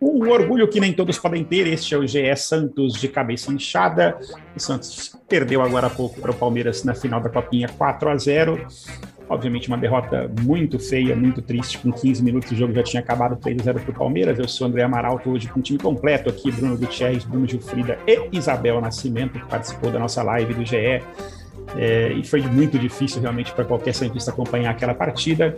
Um orgulho que nem todos podem ter, este é o GE Santos de cabeça inchada. O Santos perdeu agora há pouco para o Palmeiras na final da Copinha 4 a 0 Obviamente, uma derrota muito feia, muito triste. Com 15 minutos, o jogo já tinha acabado 3 a 0 para o Palmeiras. Eu sou André Amaral, hoje com o time completo aqui: Bruno Gutierrez, Bruno Gilfrida e Isabel Nascimento, que participou da nossa live do GE. É, e foi muito difícil realmente para qualquer cientista acompanhar aquela partida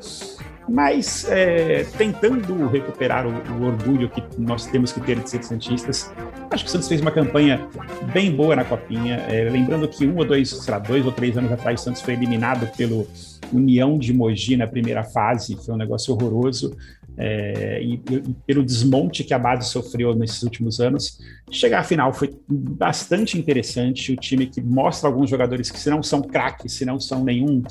mas é, tentando recuperar o, o, orgulho que nós temos que ter de ser Santistas, acho que o Santos fez uma campanha bem boa na Copinha. É, lembrando que um ou dois, sei lá, dois ou três anos atrás, o Santos foi eliminado pelo União de Mogi na primeira fase, foi um negócio horroroso. É, e, e, pelo desmonte que a base sofreu nesses últimos anos, chegar à final foi bastante interessante. O time que mostra alguns jogadores que, se não são craques, se não são nenhum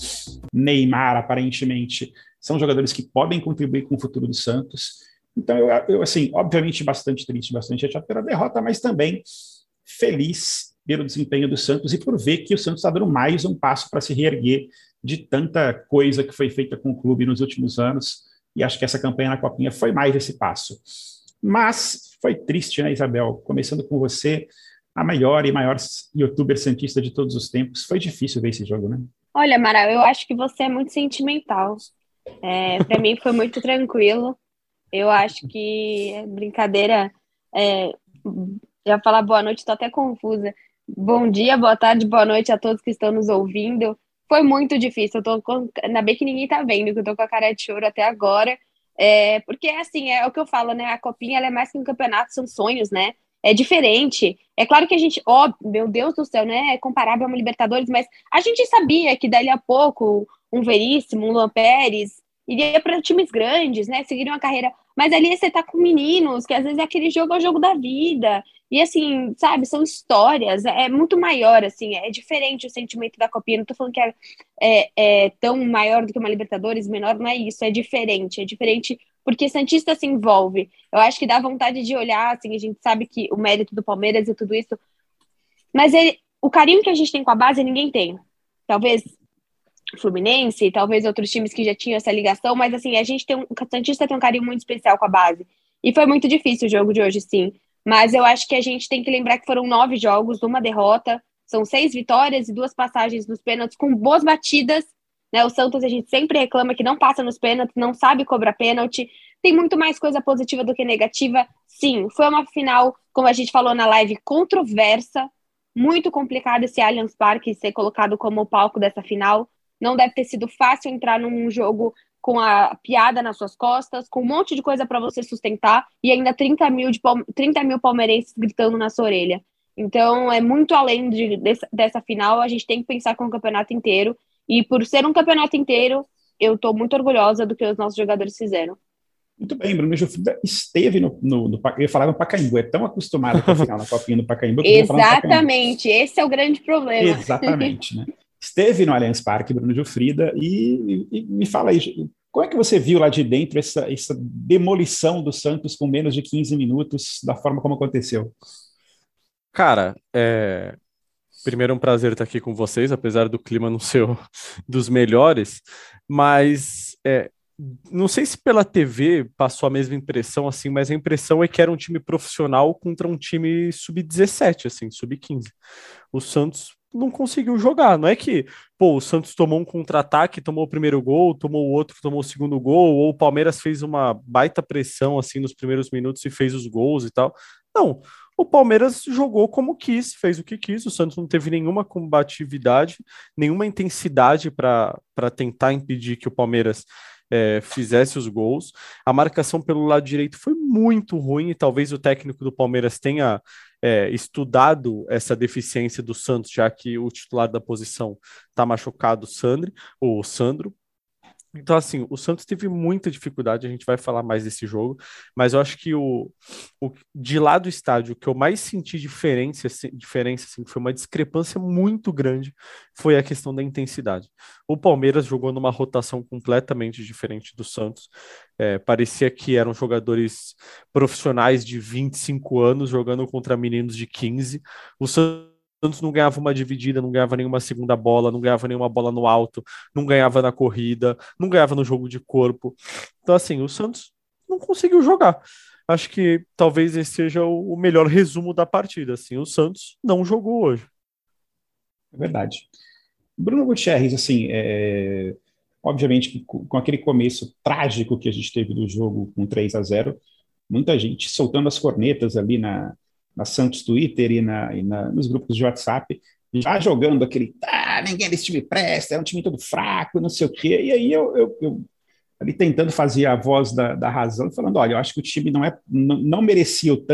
Neymar, aparentemente, são jogadores que podem contribuir com o futuro do Santos. Então, eu, eu assim, obviamente, bastante triste, bastante chateado pela derrota, mas também feliz pelo desempenho do Santos e por ver que o Santos está dando mais um passo para se reerguer de tanta coisa que foi feita com o clube nos últimos anos. E acho que essa campanha na Copinha foi mais esse passo. Mas foi triste, né, Isabel? Começando com você, a maior e maior youtuber santista de todos os tempos. Foi difícil ver esse jogo, né? Olha, Mara, eu acho que você é muito sentimental. É, para mim foi muito tranquilo. Eu acho que brincadeira. É, já falar boa noite, estou até confusa. Bom dia, boa tarde, boa noite a todos que estão nos ouvindo. Foi muito difícil. Eu tô com... Ainda bem que ninguém tá vendo, que eu tô com a cara de choro até agora. É, porque, assim, é o que eu falo, né? A copinha é mais que um campeonato, são sonhos, né? É diferente. É claro que a gente, ó, oh, meu Deus do céu, né? É comparável a uma Libertadores, mas a gente sabia que dali a pouco um Veríssimo, um Luan Pérez, iria para times grandes, né? Seguiriam uma carreira. Mas ali você tá com meninos, que às vezes é aquele jogo é o jogo da vida. E assim, sabe, são histórias, é, é muito maior, assim, é diferente o sentimento da copinha. Não tô falando que é, é, é, tão maior do que uma Libertadores, menor, não é isso, é diferente, é diferente porque Santista se envolve. Eu acho que dá vontade de olhar, assim, a gente sabe que o mérito do Palmeiras e tudo isso. Mas ele, o carinho que a gente tem com a base, ninguém tem. Talvez Fluminense, talvez outros times que já tinham essa ligação, mas assim, a gente tem um, o Santista tem um carinho muito especial com a base. E foi muito difícil o jogo de hoje, sim. Mas eu acho que a gente tem que lembrar que foram nove jogos, uma derrota, são seis vitórias e duas passagens nos pênaltis com boas batidas. Né? O Santos a gente sempre reclama que não passa nos pênaltis, não sabe cobrar pênalti. Tem muito mais coisa positiva do que negativa. Sim, foi uma final, como a gente falou na live, controversa, muito complicado esse Allianz Parque ser colocado como palco dessa final. Não deve ter sido fácil entrar num jogo com a piada nas suas costas, com um monte de coisa para você sustentar e ainda 30 mil, de, 30 mil palmeirenses gritando na sua orelha. Então, é muito além de, dessa, dessa final, a gente tem que pensar com o campeonato inteiro. E por ser um campeonato inteiro, eu estou muito orgulhosa do que os nossos jogadores fizeram. Muito bem, Bruno Jufrida esteve no, no, no, Eu falar no Pacaembu, é tão acostumado com a final na Copinha do Pacaembu. Exatamente, esse é o grande problema. Exatamente, né? esteve no Allianz Parque, Bruno Gilfrida, e, e, e, me fala aí, como é que você viu lá de dentro essa, essa demolição do Santos com menos de 15 minutos, da forma como aconteceu? Cara, é... primeiro é um prazer estar aqui com vocês, apesar do clima não ser dos melhores, mas é, não sei se pela TV passou a mesma impressão, assim, mas a impressão é que era um time profissional contra um time sub-17, assim, sub-15. O Santos não conseguiu jogar. Não é que, pô, o Santos tomou um contra-ataque, tomou o primeiro gol, tomou o outro, tomou o segundo gol, ou o Palmeiras fez uma baita pressão assim nos primeiros minutos e fez os gols e tal. Não. O Palmeiras jogou como quis, fez o que quis. O Santos não teve nenhuma combatividade, nenhuma intensidade para tentar impedir que o Palmeiras é, fizesse os gols. A marcação pelo lado direito foi muito ruim e talvez o técnico do Palmeiras tenha é, estudado essa deficiência do Santos, já que o titular da posição está machucado, Sandri, ou Sandro. Então, assim, o Santos teve muita dificuldade, a gente vai falar mais desse jogo, mas eu acho que o, o de lá do estádio, o que eu mais senti diferença, assim, diferença assim, foi uma discrepância muito grande, foi a questão da intensidade. O Palmeiras jogou numa rotação completamente diferente do Santos, é, parecia que eram jogadores profissionais de 25 anos jogando contra meninos de 15. O Santos Santos não ganhava uma dividida, não ganhava nenhuma segunda bola, não ganhava nenhuma bola no alto, não ganhava na corrida, não ganhava no jogo de corpo. Então, assim, o Santos não conseguiu jogar. Acho que talvez esse seja o melhor resumo da partida. Assim, o Santos não jogou hoje. É verdade. Bruno Gutierrez, assim, é... obviamente, com aquele começo trágico que a gente teve do jogo com 3 a 0 muita gente soltando as cornetas ali na, na Santos Twitter e, na, e na, nos grupos de WhatsApp, já jogando aquele, ah, ninguém desse time presta, é um time todo fraco, não sei o quê. E aí eu, eu, eu ali tentando fazer a voz da, da razão, falando, olha, eu acho que o time não, é, não, não merecia o,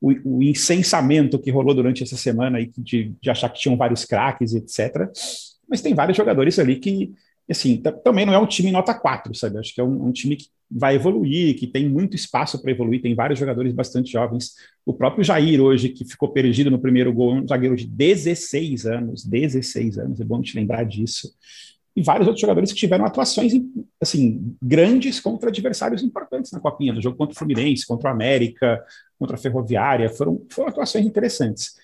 o, o, incensamento que rolou durante essa semana aí de, de achar que tinham vários craques, etc. Mas tem vários jogadores ali que, assim, também não é um time nota 4, sabe? Acho que é um, um time que vai evoluir, que tem muito espaço para evoluir, tem vários jogadores bastante jovens. O próprio Jair hoje, que ficou perdido no primeiro gol, um zagueiro de 16 anos, 16 anos, é bom te lembrar disso e vários outros jogadores que tiveram atuações assim grandes contra adversários importantes na Copinha, no jogo contra o Fluminense, contra o América, contra a Ferroviária, foram, foram atuações interessantes.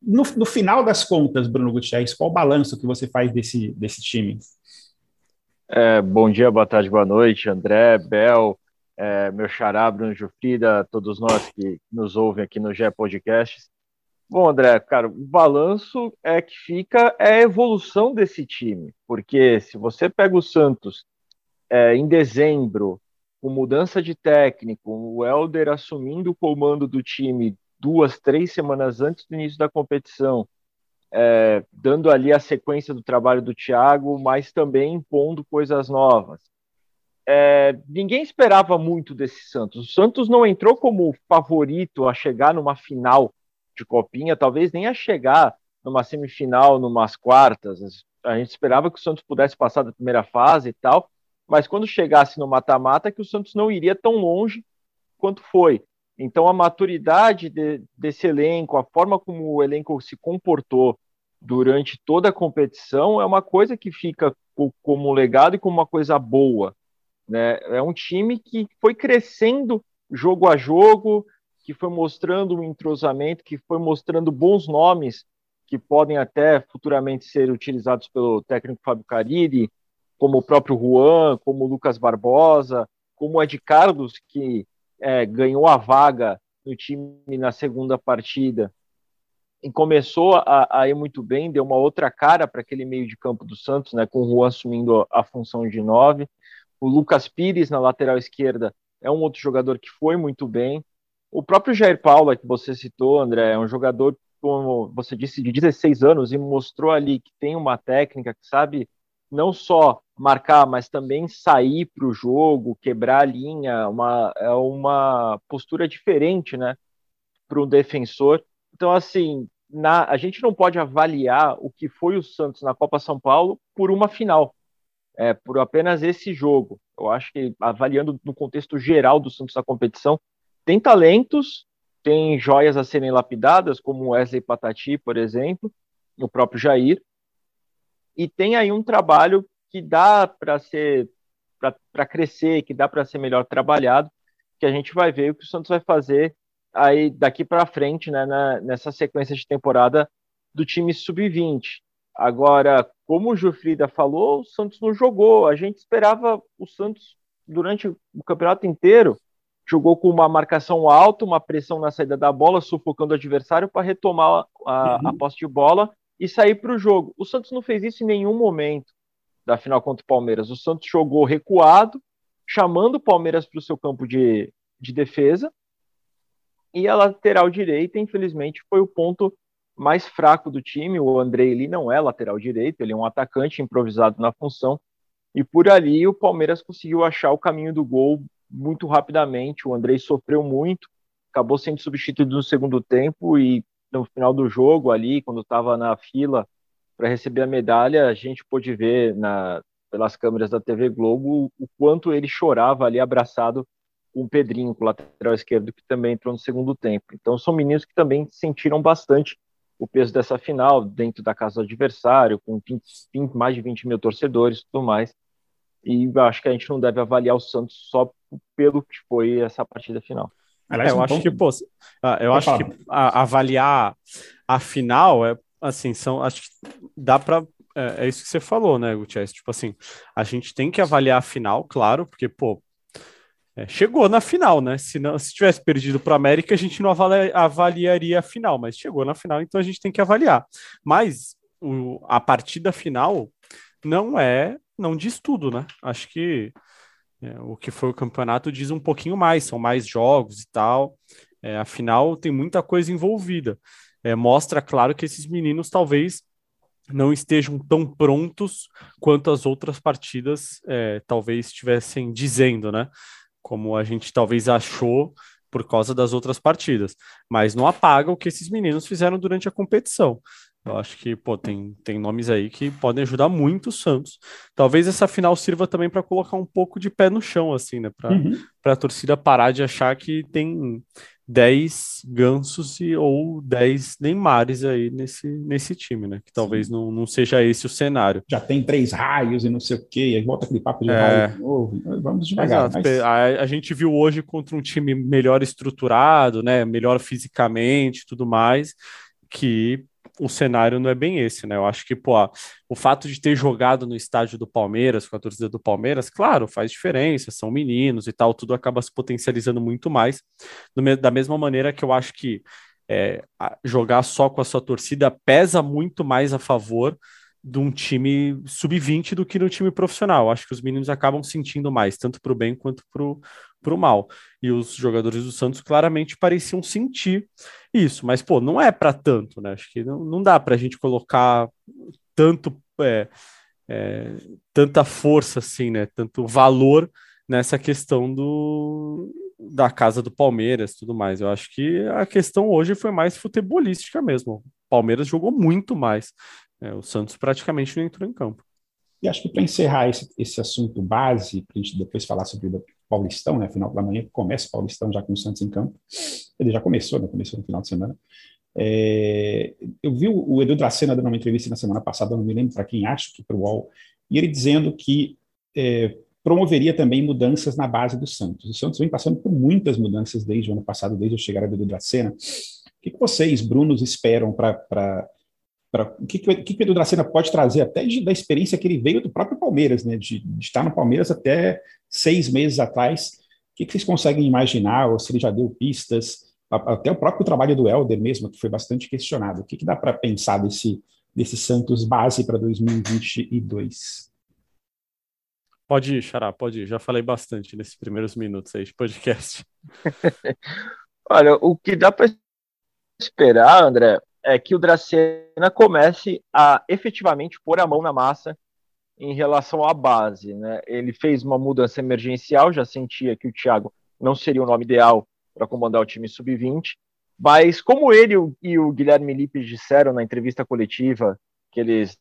No, no final das contas, Bruno Gutierrez, qual o balanço que você faz desse, desse time? É, bom dia, boa tarde, boa noite, André, Bel, é, meu xará, Bruno Jufrida, todos nós que nos ouvem aqui no GE Podcasts. Bom, André, cara, o balanço é que fica é a evolução desse time, porque se você pega o Santos é, em dezembro, com mudança de técnico, o Helder assumindo o comando do time duas, três semanas antes do início da competição, é, dando ali a sequência do trabalho do Thiago, mas também impondo coisas novas. É, ninguém esperava muito desse Santos. O Santos não entrou como favorito a chegar numa final de copinha, talvez nem a chegar numa semifinal, numas quartas. A gente esperava que o Santos pudesse passar da primeira fase e tal, mas quando chegasse no mata-mata, que o Santos não iria tão longe quanto foi. Então, a maturidade de, desse elenco, a forma como o elenco se comportou durante toda a competição, é uma coisa que fica como legado e como uma coisa boa. Né? É um time que foi crescendo jogo a jogo, que foi mostrando um entrosamento, que foi mostrando bons nomes que podem até futuramente ser utilizados pelo técnico Fábio Cariri, como o próprio Juan, como o Lucas Barbosa, como o Ed Carlos, que é, ganhou a vaga no time na segunda partida e começou a, a, ir muito bem, deu uma outra cara para aquele meio de campo do Santos, né, com o Juan assumindo a, a função de nove. O Lucas Pires na lateral esquerda é um outro jogador que foi muito bem. O próprio Jair Paula, que você citou, André, é um jogador, como você disse, de 16 anos e mostrou ali que tem uma técnica que sabe não só marcar, mas também sair para o jogo, quebrar a linha, uma, é uma postura diferente, né, para um defensor. Então, assim, na, a gente não pode avaliar o que foi o Santos na Copa São Paulo por uma final, é, por apenas esse jogo. Eu acho que, avaliando no contexto geral do Santos na competição, tem talentos, tem joias a serem lapidadas, como Wesley Patati, por exemplo, o próprio Jair, e tem aí um trabalho que dá para ser para crescer, que dá para ser melhor trabalhado, que a gente vai ver o que o Santos vai fazer aí daqui para frente, né, na, nessa sequência de temporada do time sub-20. Agora, como o Jufrida falou, o Santos não jogou. A gente esperava o Santos durante o campeonato inteiro jogou com uma marcação alta, uma pressão na saída da bola, sufocando o adversário para retomar a, uhum. a posse de bola e sair para o jogo. O Santos não fez isso em nenhum momento da final contra o Palmeiras. O Santos jogou recuado, chamando o Palmeiras para o seu campo de, de defesa. E a lateral direita, infelizmente, foi o ponto mais fraco do time. O André ele não é lateral direito, ele é um atacante improvisado na função. E por ali o Palmeiras conseguiu achar o caminho do gol muito rapidamente. O Andrei sofreu muito, acabou sendo substituído no segundo tempo e no final do jogo ali, quando estava na fila para receber a medalha, a gente pôde ver na, pelas câmeras da TV Globo o quanto ele chorava ali abraçado com o Pedrinho, com o lateral esquerdo, que também entrou no segundo tempo. Então são meninos que também sentiram bastante o peso dessa final dentro da casa do adversário, com 20, 20, mais de 20 mil torcedores e tudo mais. E acho que a gente não deve avaliar o Santos só pelo que foi essa partida final. é, eu acho que, pô, eu acho que avaliar, a final é assim, são acho que dá para é, é, isso que você falou, né, Gutierrez? Tipo assim, a gente tem que avaliar a final, claro, porque, pô, é, chegou na final, né? Se, não, se tivesse perdido para América, a gente não avalia, avaliaria a final, mas chegou na final, então a gente tem que avaliar. Mas o, a partida final não é, não diz tudo, né? Acho que é, o que foi o campeonato diz um pouquinho mais, são mais jogos e tal. É, afinal, tem muita coisa envolvida. É, mostra, claro, que esses meninos talvez não estejam tão prontos quanto as outras partidas é, talvez estivessem dizendo, né? Como a gente talvez achou por causa das outras partidas. Mas não apaga o que esses meninos fizeram durante a competição. Eu acho que, pô, tem, tem nomes aí que podem ajudar muito o Santos. Talvez essa final sirva também para colocar um pouco de pé no chão, assim, né? Para uhum. a torcida parar de achar que tem 10 gansos e, ou 10 Neymares aí nesse, nesse time, né? Que talvez não, não seja esse o cenário. Já tem três raios e não sei o quê, aí volta aquele papo de é... raio de novo. Vamos devagar. Mas... A, a, gente viu hoje contra um time melhor estruturado, né? Melhor fisicamente tudo mais, que o cenário não é bem esse, né? Eu acho que, pô, o fato de ter jogado no estádio do Palmeiras, com a torcida do Palmeiras, claro, faz diferença, são meninos e tal, tudo acaba se potencializando muito mais. Da mesma maneira que eu acho que é, jogar só com a sua torcida pesa muito mais a favor de um time sub-20 do que no time profissional. Acho que os meninos acabam sentindo mais, tanto para o bem quanto para o mal. E os jogadores do Santos claramente pareciam sentir isso, mas pô, não é para tanto, né? Acho que não, não dá para a gente colocar tanto é, é, tanta força assim, né? Tanto valor nessa questão do da casa do Palmeiras, tudo mais. Eu acho que a questão hoje foi mais futebolística mesmo. O Palmeiras jogou muito mais. É, o Santos praticamente não entrou em campo. E acho que para encerrar esse, esse assunto base, para a gente depois falar sobre Paulistão, né? Final da manhã começa o Paulistão já com o Santos em campo. Ele já começou, né? Começou no final de semana. É, eu vi o, Edu Dracena dando uma entrevista na semana passada, não me lembro para quem, acho que para o UOL, e ele dizendo que é, promoveria também mudanças na base do Santos. O Santos vem passando por muitas mudanças desde o ano passado, desde a chegada do Edu Dracena. O que, que vocês, Brunos, esperam para o que, que, que o Edu Dracena pode trazer até de, da experiência que ele veio do próprio Palmeiras, né? De, de, estar no Palmeiras até seis meses atrás. O que, que vocês conseguem imaginar, ou se ele já deu pistas, até o próprio trabalho do Helder mesmo, que foi bastante questionado. O que, que dá para pensar desse, desse Santos base para 2022? Pode ir, Xará, pode ir. Já falei bastante nesses primeiros minutos aí de podcast. Olha, o que dá para esperar, André, é que o Dracena comece a efetivamente pôr a mão na massa em relação à base. Né? Ele fez uma mudança emergencial, já sentia que o Thiago não seria o nome ideal para comandar o time sub-20, mas como ele e o Guilherme Lippe disseram na entrevista coletiva que eles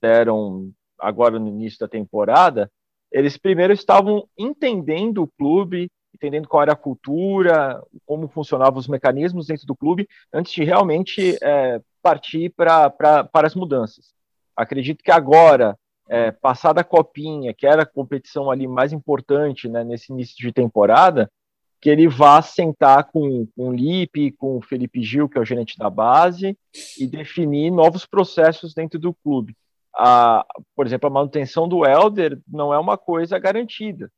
deram agora no início da temporada, eles primeiro estavam entendendo o clube entendendo qual era a cultura, como funcionavam os mecanismos dentro do clube, antes de realmente é, partir pra, pra, para as mudanças. Acredito que agora, é, passada a Copinha, que era a competição ali mais importante né, nesse início de temporada, que ele vá sentar com, com o Lipe, com o Felipe Gil, que é o gerente da base, e definir novos processos dentro do clube. A, por exemplo, a manutenção do Helder não é uma coisa garantida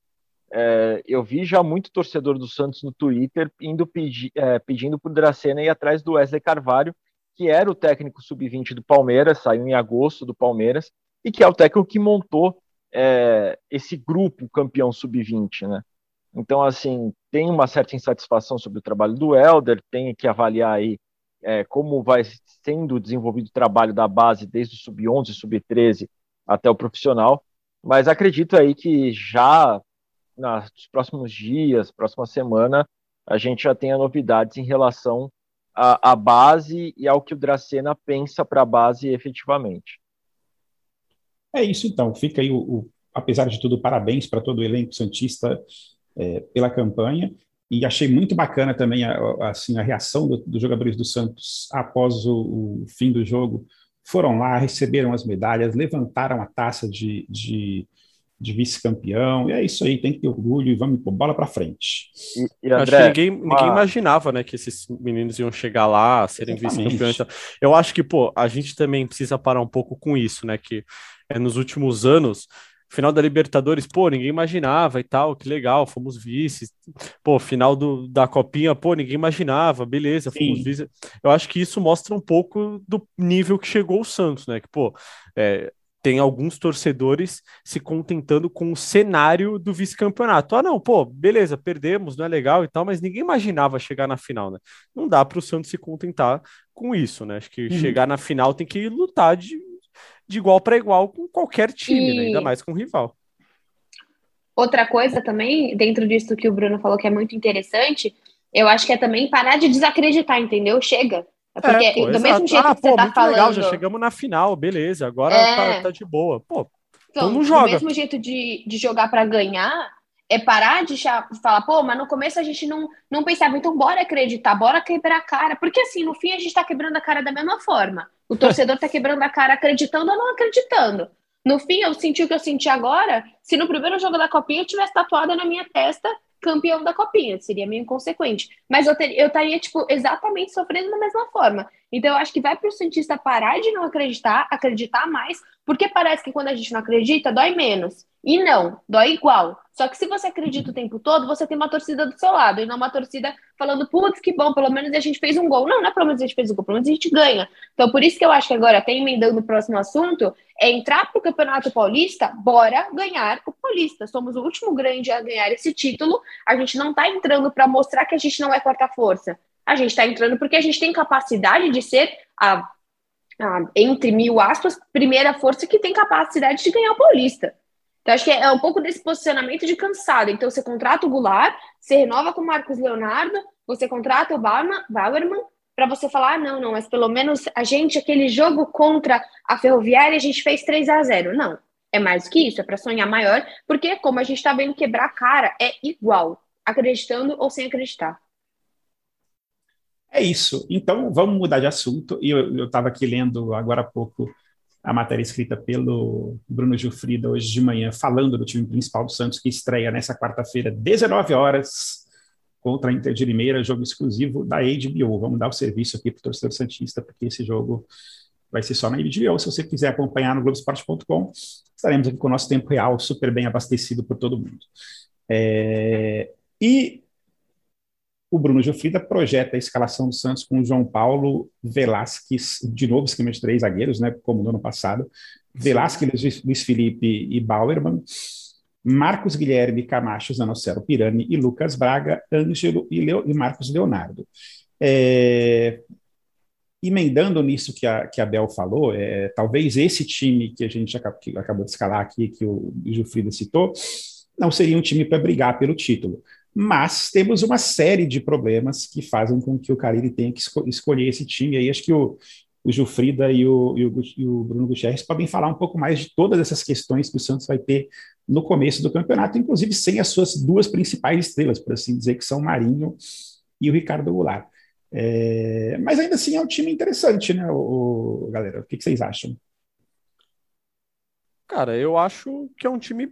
é, eu vi já muito torcedor do Santos no Twitter indo pedi, é, pedindo para o Dracena ir atrás do Wesley Carvalho, que era o técnico sub-20 do Palmeiras, saiu em agosto do Palmeiras, e que é o técnico que montou é, esse grupo campeão sub-20, né? Então, assim, tem uma certa insatisfação sobre o trabalho do Helder, tem que avaliar aí é, como vai sendo desenvolvido o trabalho da base desde o sub-11, sub-13 até o profissional, mas acredito aí que já nos próximos dias, próxima semana, a gente já tenha novidades em relação à, à base e ao que o Dracena pensa para a base efetivamente. É isso então, fica aí o, o apesar de tudo, parabéns para todo o elenco Santista é, pela campanha. E achei muito bacana também a, a assim, a reação do, dos jogadores do Santos após o, o, fim do jogo. Foram lá, receberam as medalhas, levantaram a taça de, de de vice-campeão. E é isso aí, tem que ter orgulho e vamos pôr bola para frente. E, e André, acho que ninguém, uma... ninguém, imaginava, né, que esses meninos iam chegar lá, serem vice-campeões. Eu acho que, pô, a gente também precisa parar um pouco com isso, né, que é, nos últimos anos final da Libertadores, pô, ninguém imaginava e tal, que legal, fomos vices. Pô, final do, da Copinha, pô, ninguém imaginava, beleza, fomos Sim. vices. Eu acho que isso mostra um pouco do nível que chegou o Santos, né? Que, pô, é, tem alguns torcedores se contentando com o cenário do vice-campeonato. Ah, não, pô, beleza, perdemos, não é legal e tal, mas ninguém imaginava chegar na final, né? Não dá para o Santos se contentar com isso, né? Acho que uhum. chegar na final tem que lutar de de igual para igual com qualquer time, e... né? ainda mais com rival. Outra coisa também, dentro disso que o Bruno falou que é muito interessante, eu acho que é também parar de desacreditar, entendeu? Chega. É porque é, pô, do exato. mesmo jeito ah, que pô, você tá falando. Legal, já chegamos na final, beleza, agora é... tá, tá, de boa. Pô, então, não joga. Do mesmo jeito de, de jogar para ganhar, é parar de falar, pô, mas no começo a gente não, não pensava, então bora acreditar, bora quebrar a cara. Porque assim, no fim a gente tá quebrando a cara da mesma forma. O torcedor tá quebrando a cara acreditando ou não acreditando. No fim, eu senti o que eu senti agora, se no primeiro jogo da Copinha eu tivesse tatuado na minha testa campeão da Copinha, seria meio inconsequente. Mas eu, ter, eu estaria, tipo, exatamente sofrendo da mesma forma. Então, eu acho que vai para o cientista parar de não acreditar, acreditar mais, porque parece que quando a gente não acredita, dói menos. E não, dói igual. Só que se você acredita o tempo todo, você tem uma torcida do seu lado, e não uma torcida falando, putz, que bom, pelo menos a gente fez um gol. Não, não é pelo menos a gente fez um gol, pelo menos a gente ganha. Então, por isso que eu acho que agora, até emendando o próximo assunto, é entrar para o Campeonato Paulista, bora ganhar o Paulista. Somos o último grande a ganhar esse título. A gente não está entrando para mostrar que a gente não é quarta força. A gente está entrando porque a gente tem capacidade de ser a, a, entre mil aspas, primeira força que tem capacidade de ganhar o Paulista. Então, acho que é, um pouco desse posicionamento de cansado. Então, você contrata o Goulart, você renova com o Marcos Leonardo, você contrata o Bauerman para você falar, ah, não, não, mas pelo menos a gente, aquele jogo contra a Ferroviária, a gente fez 3 a 0 Não, é mais do que isso, é para sonhar maior, porque como a gente está vendo quebrar a cara, é igual, acreditando ou sem acreditar. É isso. Então, vamos mudar de assunto. E eu estava aqui lendo agora há pouco a matéria escrita pelo Bruno Gilfrida hoje de manhã, falando do time principal do Santos, que estreia nessa quarta-feira, 19 horas, contra a Inter de Limeira, jogo exclusivo da HBO. Vamos dar o serviço aqui para o torcedor Santista, porque esse jogo vai ser só na HBO. Se você quiser acompanhar no Globoesporte.com, estaremos aqui com o nosso tempo real, super bem abastecido por todo mundo. É... E o Bruno Gilfrida projeta a escalação do Santos com o João Paulo Velasquez, de novo esquema de três zagueiros, né, como no ano passado, Velasquez, Luiz Felipe e Bauerman, Marcos Guilherme, Camacho, Zanocelo Pirani e Lucas Braga, Ângelo e, Leo, e Marcos Leonardo. É, emendando nisso que a, que a Bel falou, é, talvez esse time que a gente acabou, que acabou de escalar aqui, que o Gilfrida citou, não seria um time para brigar pelo título mas temos uma série de problemas que fazem com que o Carille tenha que esco escolher esse time. E aí acho que o, o Gilfrida e o, e, o, e o, Bruno Gutierrez podem falar um pouco mais de todas essas questões que o Santos vai ter no começo do campeonato, inclusive sem as suas duas principais estrelas, por assim dizer, que são Marinho e o Ricardo Goulart. É, mas ainda assim é um time interessante, né, o galera? O que, que vocês acham? Cara, eu acho que é um time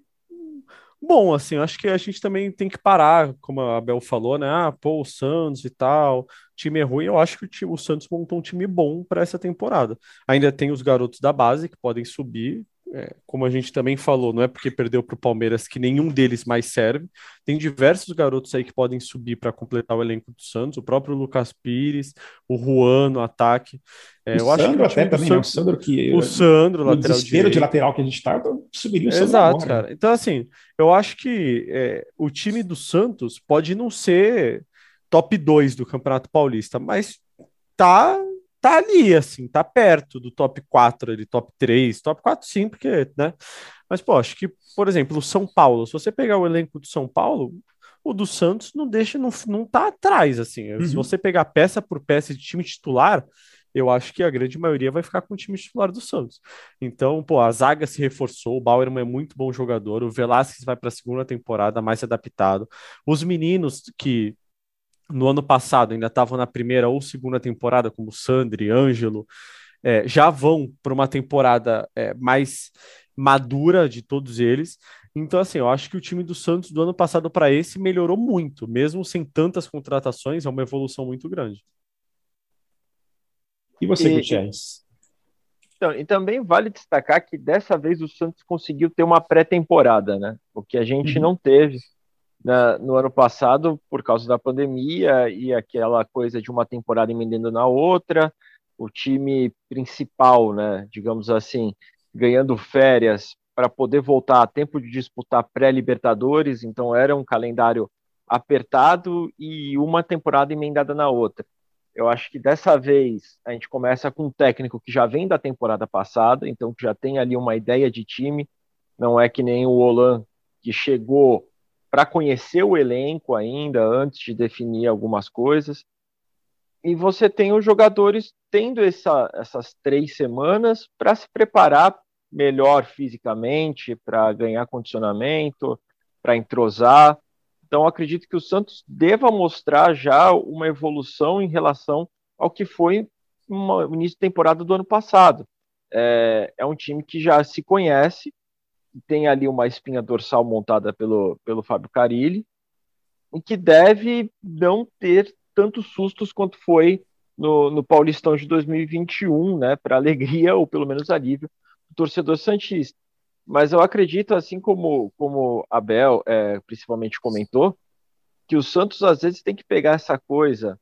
bom, assim, acho que a gente também tem que parar, como a Bel falou, né? Ah, pô, o Santos e tal, time é ruim. Eu acho que o, o Santos montou um time bom para essa temporada. Ainda tem os garotos da base que podem subir, é, como a gente também falou, não é porque perdeu para o Palmeiras que nenhum deles mais serve. Tem diversos garotos aí que podem subir para completar o elenco do Santos, o próprio Lucas Pires, o Juan no ataque. É, o eu Sandro acho que até também, né? o Sandro que o Sandro, no lateral desespero de lateral que a gente está, subiria o Sandro Exato, agora. cara. Então assim, eu acho que é, o time do Santos pode não ser top 2 do Campeonato Paulista, mas tá tá ali, assim, tá perto do top 4 ali, top 3, top 4 sim, porque, né? Mas, pô, acho que, por exemplo, o São Paulo, se você pegar o elenco do São Paulo, o do Santos não deixa, não, não tá atrás, assim. Uhum. Se você pegar peça por peça de time titular, eu acho que a grande maioria vai ficar com o time titular do Santos. Então, pô, a zaga se reforçou, o Bauerman é muito bom jogador, o Velasquez vai para a segunda temporada mais adaptado. Os meninos que no ano passado ainda estavam na primeira ou segunda temporada, como Sandri, Ângelo, é, já vão para uma temporada é, mais madura de todos eles. Então, assim, eu acho que o time do Santos do ano passado para esse melhorou muito, mesmo sem tantas contratações, é uma evolução muito grande. E você, Gutierrez? Então, e também vale destacar que dessa vez o Santos conseguiu ter uma pré-temporada, né? O que a gente uhum. não teve na, no ano passado por causa da pandemia e aquela coisa de uma temporada emendando na outra, o time principal, né, digamos assim, ganhando férias para poder voltar a tempo de disputar pré-Libertadores, então era um calendário apertado e uma temporada emendada na outra. Eu acho que dessa vez a gente começa com um técnico que já vem da temporada passada, então que já tem ali uma ideia de time, não é que nem o Olan que chegou para conhecer o elenco ainda antes de definir algumas coisas. E você tem os jogadores tendo essa, essas três semanas para se preparar melhor fisicamente, para ganhar condicionamento, para entrosar. Então, acredito que o Santos deva mostrar já uma evolução em relação ao que foi no início de temporada do ano passado. É, é, um time que já se conhece, tem ali uma espinha dorsal montada pelo, pelo Fábio Carilli, e que deve não ter tantos sustos quanto foi no, no Paulistão de 2021, né, para alegria ou pelo menos alívio do torcedor santista. Mas eu acredito, assim como como Abel é, principalmente comentou, que o Santos às vezes tem que pegar essa coisa,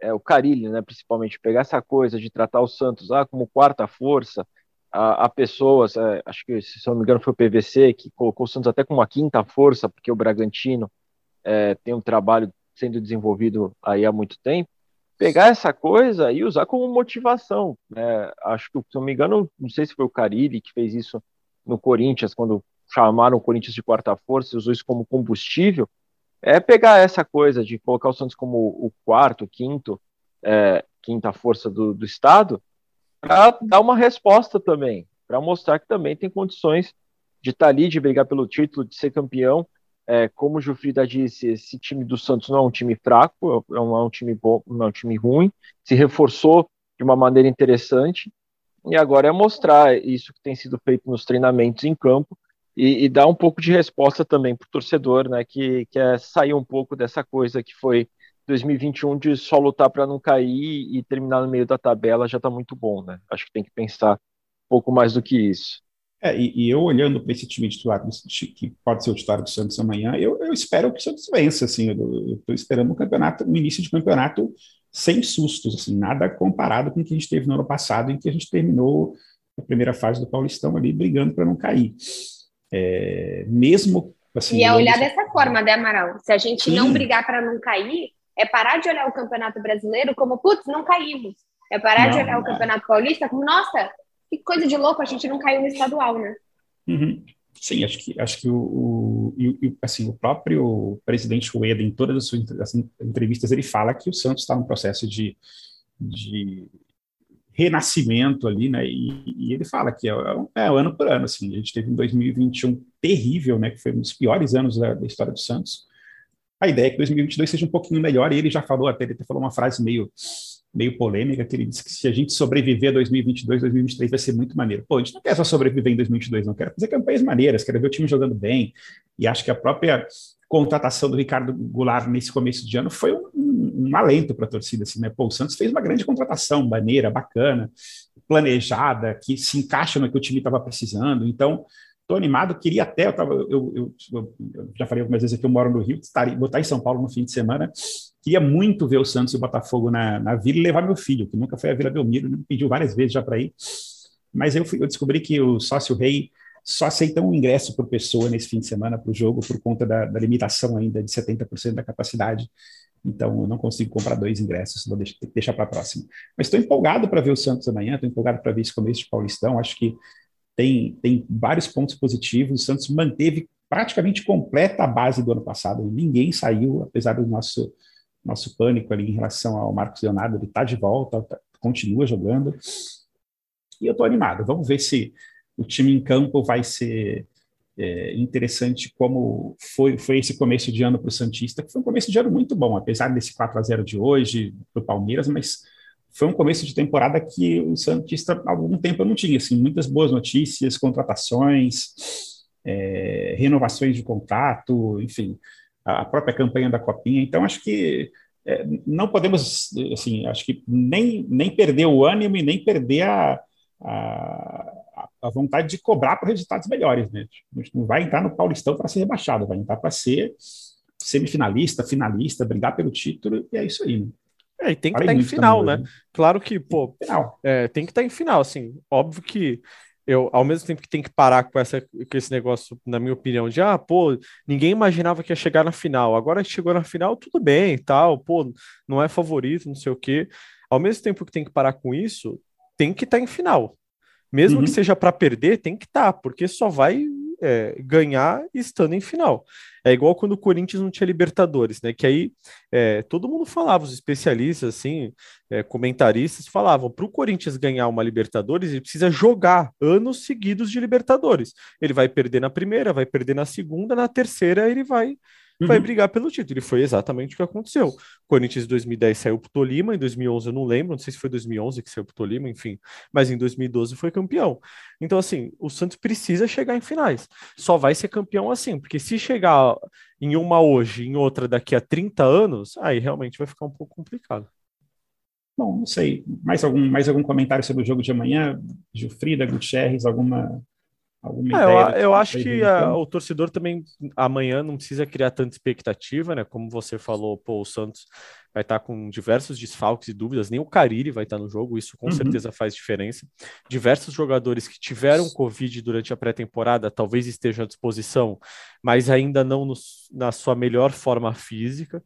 é, o Carilli, né, principalmente pegar essa coisa de tratar o Santos ah, como quarta força, a, a pessoas, é, acho que se não me engano foi o PVC que colocou o Santos até como a quinta força, porque o Bragantino é, tem um trabalho sendo desenvolvido aí há muito tempo, pegar essa coisa e usar como motivação. Né? Acho que, se não me engano, não sei se foi o Carille que fez isso no Corinthians, quando chamaram o Corinthians de quarta força, usou isso como combustível, é pegar essa coisa de colocar o Santos como o quarto, quinto, é, quinta força do, do Estado, para dar uma resposta também, para mostrar que também tem condições de estar tá ali, de brigar pelo título, de ser campeão, é, como o Jufrida disse, esse time do Santos não é um time fraco, é não é um time bom, não é um time ruim, se reforçou de uma maneira interessante, e agora é mostrar isso que tem sido feito nos treinamentos em campo e, e dar um pouco de resposta também para o torcedor, né, que quer sair um pouco dessa coisa que foi 2021 de só lutar para não cair e terminar no meio da tabela já está muito bom, né? Acho que tem que pensar um pouco mais do que isso. É, e, e, eu olhando para esse time titular, que pode ser o titular do Santos amanhã, eu, eu espero que o Santos vença, assim, eu estou esperando um campeonato, um início de campeonato sem sustos, assim, nada comparado com o que a gente teve no ano passado, em que a gente terminou a primeira fase do Paulistão ali brigando para não cair. É, mesmo assim, E é olhar dessa forma, né, Amaral? Se a gente Sim. não brigar para não cair, é parar de olhar o Campeonato Brasileiro como, putz, não caímos. É parar não, de olhar o Campeonato Paulista como, nossa, que coisa de louco, a gente não caiu no estadual, né? Uhum. Sim, acho que, acho que o, o, o, assim, o próprio presidente Rueda, em todas as suas entrevistas, ele fala que o Santos está num processo de, de renascimento ali, né? E, e ele fala que é, é, é, ano por ano, assim. A gente teve um 2021 terrível, né? Que foi um dos piores anos da, da história do Santos. A ideia é que 2022 seja um pouquinho melhor. E ele já falou até, ele até falou uma frase meio meio polêmica, que ele disse que se a gente sobreviver a 2022, 2023 vai ser muito maneiro. Pô, a gente não quer só sobreviver em 2022, não. Quero fazer campanhas maneiras, quero ver o time jogando bem. E acho que a própria contratação do Ricardo Goulart nesse começo de ano foi um, um, alento para a torcida, assim, né? Pô, o Santos fez uma grande contratação, maneira, bacana, planejada, que se encaixa no que o time estava precisando. Então, Estou animado, queria até, eu, tava, eu, eu, eu, já falei algumas vezes aqui, eu moro no Rio, estar, botar em São Paulo no fim de semana, queria muito ver o Santos e o Botafogo na, na Vila e levar meu filho, que nunca foi à Vila Belmiro, me pediu várias vezes já para ir, mas eu, fui, eu descobri que o sócio rei só aceita um ingresso por pessoa nesse fim de semana para o jogo, por conta da, da limitação ainda de 70% da capacidade, então eu não consigo comprar dois ingressos, vou deixar, deixar para a próxima. Mas estou empolgado para ver o Santos amanhã, estou empolgado para ver esse começo de Paulistão, acho que tem, tem vários pontos positivos. O Santos manteve praticamente completa a base do ano passado. Ninguém saiu, apesar do nosso, nosso pânico ali em relação ao Marcos Leonardo. Ele está de volta, tá, continua jogando. E eu estou animado. Vamos ver se o time em campo vai ser é, interessante como foi, foi esse começo de ano para o Santista, que foi um começo de ano muito bom, apesar desse 4 a 0 de hoje para o Palmeiras, mas foi um começo de temporada que o Santista há algum tempo eu não tinha, assim, muitas boas notícias, contratações, é, renovações de contrato, enfim, a própria campanha da Copinha. Então, acho que é, não podemos, assim, acho que nem, nem perder o ânimo e nem perder a, a, a vontade de cobrar por resultados melhores. Né? A gente não vai entrar no Paulistão para ser rebaixado, vai entrar para ser semifinalista, finalista, brigar pelo título, e é isso aí. Né? É, e tem que estar tá em final, né? Claro que, pô, é, tem que estar tá em final, assim. Óbvio que eu, ao mesmo tempo que tem que parar com, essa, com esse negócio, na minha opinião, de ah, pô, ninguém imaginava que ia chegar na final. Agora chegou na final, tudo bem tal, pô, não é favorito, não sei o quê. Ao mesmo tempo que tem que parar com isso, tem que estar tá em final. Mesmo uhum. que seja para perder, tem que estar, tá, porque só vai é, ganhar estando em final. É igual quando o Corinthians não tinha Libertadores, né? Que aí é, todo mundo falava, os especialistas, assim, é, comentaristas falavam: para o Corinthians ganhar uma Libertadores, ele precisa jogar anos seguidos de Libertadores. Ele vai perder na primeira, vai perder na segunda, na terceira ele vai uhum. vai brigar pelo título. E foi exatamente o que aconteceu. O Corinthians em 2010 saiu pro Tolima, em 2011 eu não lembro, não sei se foi 2011 que saiu pro Tolima, enfim, mas em 2012 foi campeão. Então, assim, o Santos precisa chegar em finais. Só vai ser campeão assim, porque se chegar em uma hoje, em outra daqui a 30 anos, aí realmente vai ficar um pouco complicado. Bom, não sei. Mais algum, mais algum comentário sobre o jogo de amanhã? Gilfrida, Gutierrez, alguma Alguma é, ideia? Eu, eu acho que a, o torcedor também amanhã não precisa criar tanta expectativa, né? Como você falou, pô, o Santos vai estar com diversos desfalques e dúvidas, nem o Cariri vai estar no jogo, isso com uhum. certeza faz diferença. Diversos jogadores que tiveram Covid durante a pré-temporada talvez estejam à disposição, mas ainda não no, na sua melhor forma física.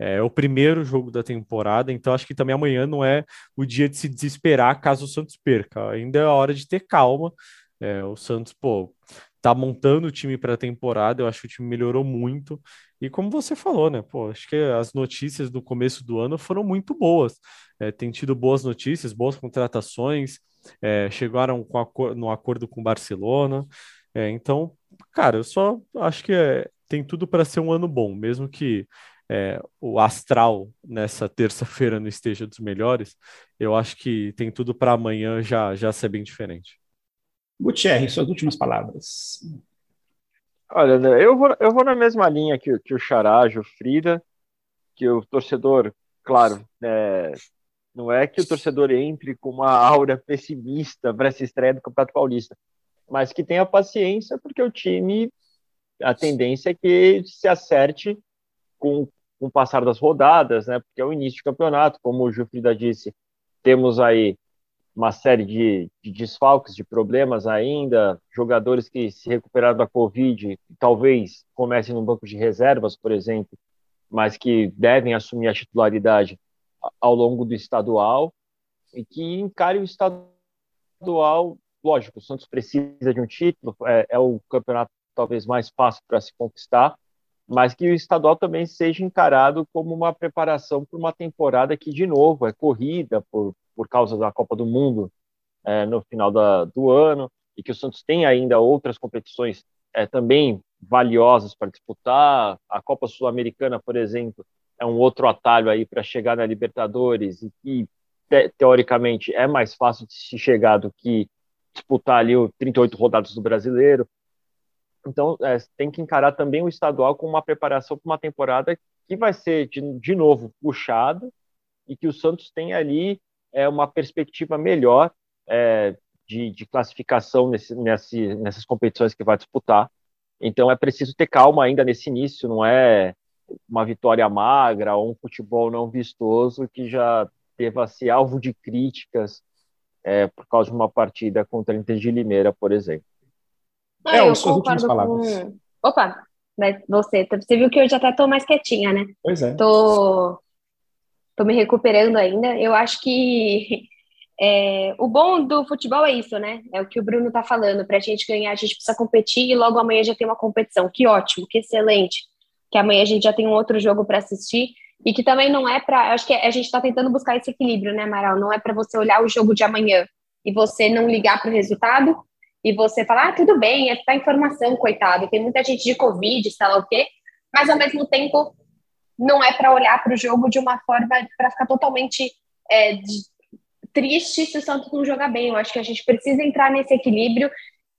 É o primeiro jogo da temporada, então acho que também amanhã não é o dia de se desesperar caso o Santos perca. Ainda é a hora de ter calma é, o Santos, pô, tá montando o time para a temporada, eu acho que o time melhorou muito. E como você falou, né? Pô, acho que as notícias do começo do ano foram muito boas. É, tem tido boas notícias, boas contratações, é, chegaram com no acordo com o Barcelona. É, então, cara, eu só acho que é, tem tudo para ser um ano bom, mesmo que é, o astral nessa terça-feira não esteja dos melhores. Eu acho que tem tudo para amanhã já, já ser bem diferente. Gutierrez, suas últimas palavras. Olha, né, eu vou, eu vou na mesma linha que, que o Charajo, Frida, que o torcedor, claro, é, não é que o torcedor entre com uma aura pessimista para essa estreia do Campeonato Paulista, mas que tenha paciência, porque o time, a tendência é que se acerte com, com o passar das rodadas, né? Porque é o início do campeonato, como o Frida disse, temos aí uma série de, de, desfalques, de problemas ainda, jogadores que se recuperaram da Covid, talvez comecem no banco de reservas, por exemplo, mas que devem assumir a titularidade ao longo do estadual e que encare o estadual. Lógico, o Santos precisa de um título, é, é o campeonato talvez mais fácil para se conquistar, mas que o estadual também seja encarado como uma preparação para uma temporada que, de novo, é corrida por, por causa da Copa do Mundo é, no final da, do ano, e que o Santos tem ainda outras competições é, também valiosas para disputar. A Copa Sul-Americana, por exemplo, é um outro atalho aí para chegar na Libertadores e que, te, teoricamente, é mais fácil de se chegar do que disputar ali o 38 rodadas do Brasileiro. Então, é, tem que encarar também o estadual como uma preparação para uma temporada que vai ser, de, de novo, puxada e que o Santos tem ali é, uma perspectiva melhor é, de, de, classificação nesse, nesse, nessas competições que vai disputar. Então, é preciso ter calma ainda nesse início, não é uma vitória magra ou um futebol não vistoso que já deva ser alvo de críticas é, por causa de uma partida contra o Inter de Limeira, por exemplo. Ah, é, eu suas últimas palavras. Com... Opa, mas você, você viu que eu já até tô mais quietinha, né? Pois é. Tô, tô me recuperando ainda. Eu acho que é, o bom do futebol é isso, né? É o que o Bruno tá falando. Para a gente ganhar, a gente precisa competir e logo amanhã já tem uma competição. Que ótimo, que excelente. Que amanhã a gente já tem um outro jogo para assistir e que também não é para. Acho que a gente está tentando buscar esse equilíbrio, né, Amaral? Não é para você olhar o jogo de amanhã e você não ligar para o resultado e você falar, ah, tudo bem, é tá informação, coitado, tem muita gente de Covid, sei lá o quê, mas ao mesmo tempo não é para olhar para o jogo de uma forma para ficar totalmente é, de, triste se o Santos não jogar bem. Eu acho que a gente precisa entrar nesse equilíbrio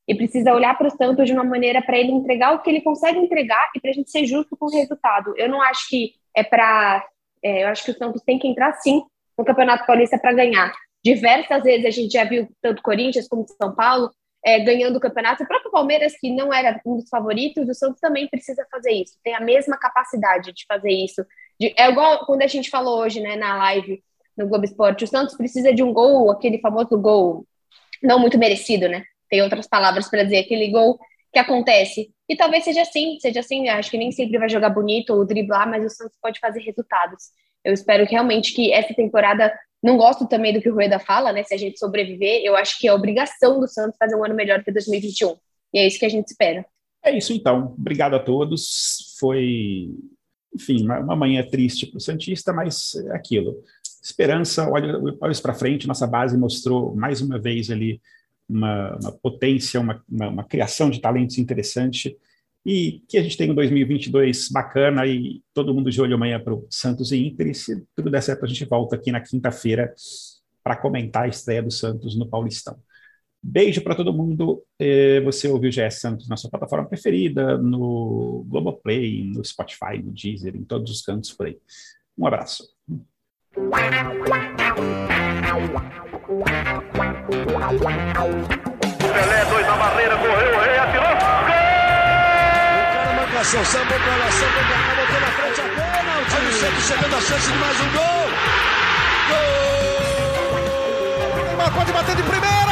e precisa olhar para o Santos de uma maneira para ele entregar o que ele consegue entregar e para a gente ser justo com o resultado. Eu não acho que é para. É, eu acho que o Santos tem que entrar sim no Campeonato Paulista para ganhar. Diversas vezes a gente já viu tanto Corinthians como São Paulo é, ganhando o campeonato. O próprio Palmeiras, que não era um dos favoritos, o Santos também precisa fazer isso. Tem a mesma capacidade de fazer isso. De, é igual quando a gente falou hoje né, na live no Globo Esporte. O Santos precisa de um gol, aquele famoso gol não muito merecido, né? tem outras palavras para dizer, aquele gol que acontece. E talvez seja assim, seja assim, acho que nem sempre vai jogar bonito ou driblar, mas o Santos pode fazer resultados. Eu espero que realmente que essa temporada, não gosto também do que o Rueda fala, né, se a gente sobreviver, eu acho que é obrigação do Santos fazer um ano melhor que 2021. E é isso que a gente espera. É isso então. Obrigado a todos. Foi, enfim, uma, manhã triste para o Santista, mas é aquilo. Esperança, olha, olha para frente, nossa base mostrou mais uma vez ali uma, uma potência, uma, uma, uma, criação de talentos interessante e que a gente tem um 2022 bacana e todo mundo de olho amanhã para o Santos e Inter. E se tudo der certo, a gente volta aqui na quinta-feira para comentar a estreia do Santos no Paulistão. Beijo para todo mundo. É, você ouviu o GS Santos na sua plataforma preferida, no Globoplay, no Spotify, no Deezer, em todos os cantos por aí. Um abraço. Pelé, dois na barreira, correu, O marcação, sambou pra lá, sambou pra cá, na frente a bola. O time sempre chegando a chance de mais um gol. Gol! Neymar pode bater de primeira.